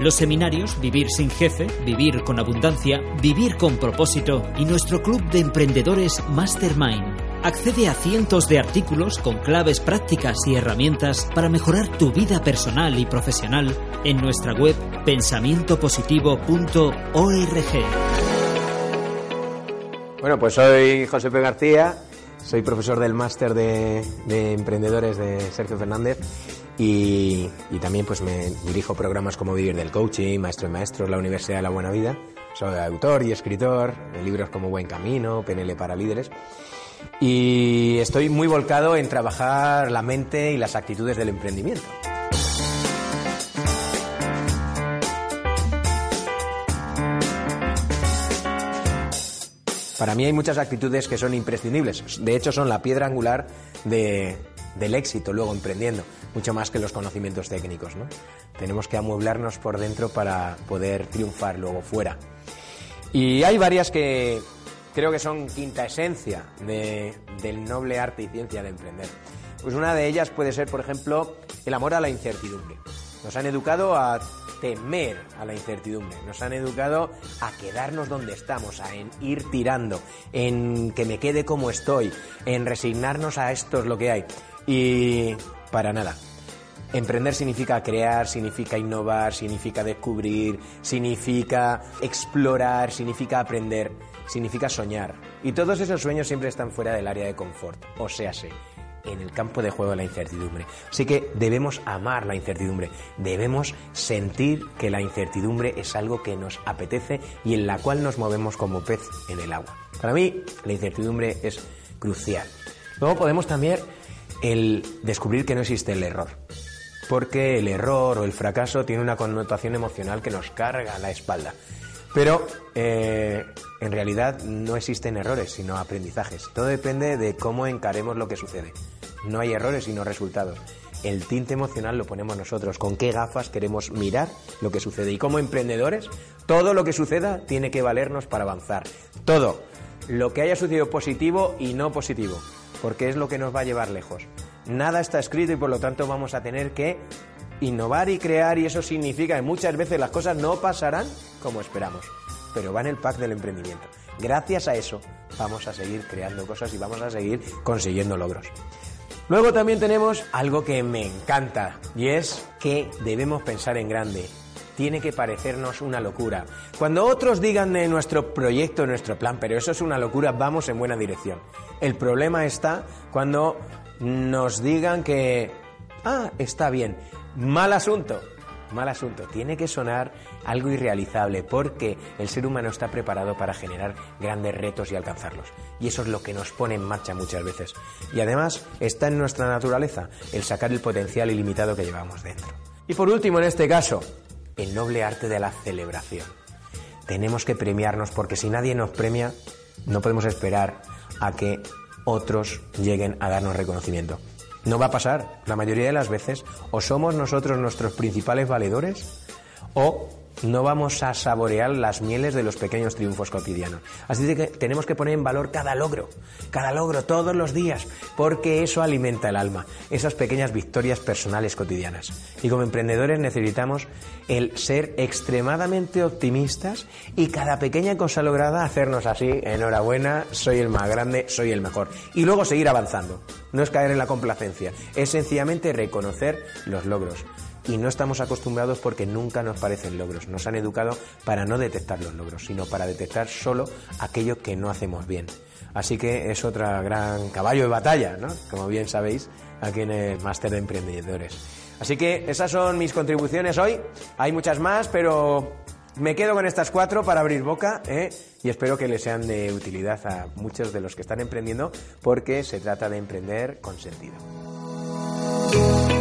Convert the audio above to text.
Los seminarios Vivir sin jefe, Vivir con abundancia, Vivir con propósito y nuestro club de emprendedores Mastermind. Accede a cientos de artículos con claves prácticas y herramientas para mejorar tu vida personal y profesional en nuestra web pensamientopositivo.org. Bueno, pues soy José. García, soy profesor del máster de emprendedores de Sergio Fernández y, también pues me dirijo programas como Vivir del Coaching, Maestro y Maestros, la Universidad de la Buena Vida. Soy autor y escritor de libros como Buen Camino, PNL para Líderes. Y estoy muy volcado en trabajar la mente y las actitudes del emprendimiento. Para mí hay muchas actitudes que son imprescindibles. De hecho, son la piedra angular de, del éxito luego emprendiendo, mucho más que los conocimientos técnicos. ¿no? Tenemos que amueblarnos por dentro para poder triunfar luego fuera. Y hay varias que creo que son quinta esencia de, del noble arte y ciencia de emprender. Pues una de ellas puede ser, por ejemplo, el amor a la incertidumbre. Nos han educado a temer a la incertidumbre, nos han educado a quedarnos donde estamos, a ir tirando, en que me quede como estoy, en resignarnos a esto es lo que hay. Y para nada. Emprender significa crear, significa innovar, significa descubrir, significa explorar, significa aprender, significa soñar. Y todos esos sueños siempre están fuera del área de confort, o sea, en el campo de juego de la incertidumbre. Así que debemos amar la incertidumbre, debemos sentir que la incertidumbre es algo que nos apetece y en la cual nos movemos como pez en el agua. Para mí, la incertidumbre es crucial. Luego podemos también el descubrir que no existe el error. Porque el error o el fracaso tiene una connotación emocional que nos carga la espalda. Pero eh, en realidad no existen errores, sino aprendizajes. Todo depende de cómo encaremos lo que sucede. No hay errores, sino resultados. El tinte emocional lo ponemos nosotros. Con qué gafas queremos mirar lo que sucede. Y como emprendedores, todo lo que suceda tiene que valernos para avanzar. Todo. Lo que haya sucedido positivo y no positivo. Porque es lo que nos va a llevar lejos. Nada está escrito y por lo tanto vamos a tener que innovar y crear y eso significa que muchas veces las cosas no pasarán como esperamos, pero va en el pack del emprendimiento. Gracias a eso vamos a seguir creando cosas y vamos a seguir consiguiendo logros. Luego también tenemos algo que me encanta y es que debemos pensar en grande. Tiene que parecernos una locura. Cuando otros digan de nuestro proyecto, nuestro plan, pero eso es una locura, vamos en buena dirección. El problema está cuando nos digan que, ah, está bien, mal asunto, mal asunto. Tiene que sonar algo irrealizable porque el ser humano está preparado para generar grandes retos y alcanzarlos. Y eso es lo que nos pone en marcha muchas veces. Y además está en nuestra naturaleza el sacar el potencial ilimitado que llevamos dentro. Y por último, en este caso, el noble arte de la celebración. Tenemos que premiarnos porque si nadie nos premia, no podemos esperar a que otros lleguen a darnos reconocimiento. No va a pasar. La mayoría de las veces o somos nosotros nuestros principales valedores o no vamos a saborear las mieles de los pequeños triunfos cotidianos. Así que tenemos que poner en valor cada logro, cada logro todos los días, porque eso alimenta el alma, esas pequeñas victorias personales cotidianas. Y como emprendedores necesitamos el ser extremadamente optimistas y cada pequeña cosa lograda hacernos así, enhorabuena, soy el más grande, soy el mejor. Y luego seguir avanzando. No es caer en la complacencia, es sencillamente reconocer los logros y no estamos acostumbrados porque nunca nos parecen logros. Nos han educado para no detectar los logros, sino para detectar solo aquello que no hacemos bien. Así que es otra gran caballo de batalla, ¿no? Como bien sabéis, aquí en el Máster de Emprendedores. Así que esas son mis contribuciones hoy. Hay muchas más, pero me quedo con estas cuatro para abrir boca ¿eh? y espero que les sean de utilidad a muchos de los que están emprendiendo porque se trata de emprender con sentido.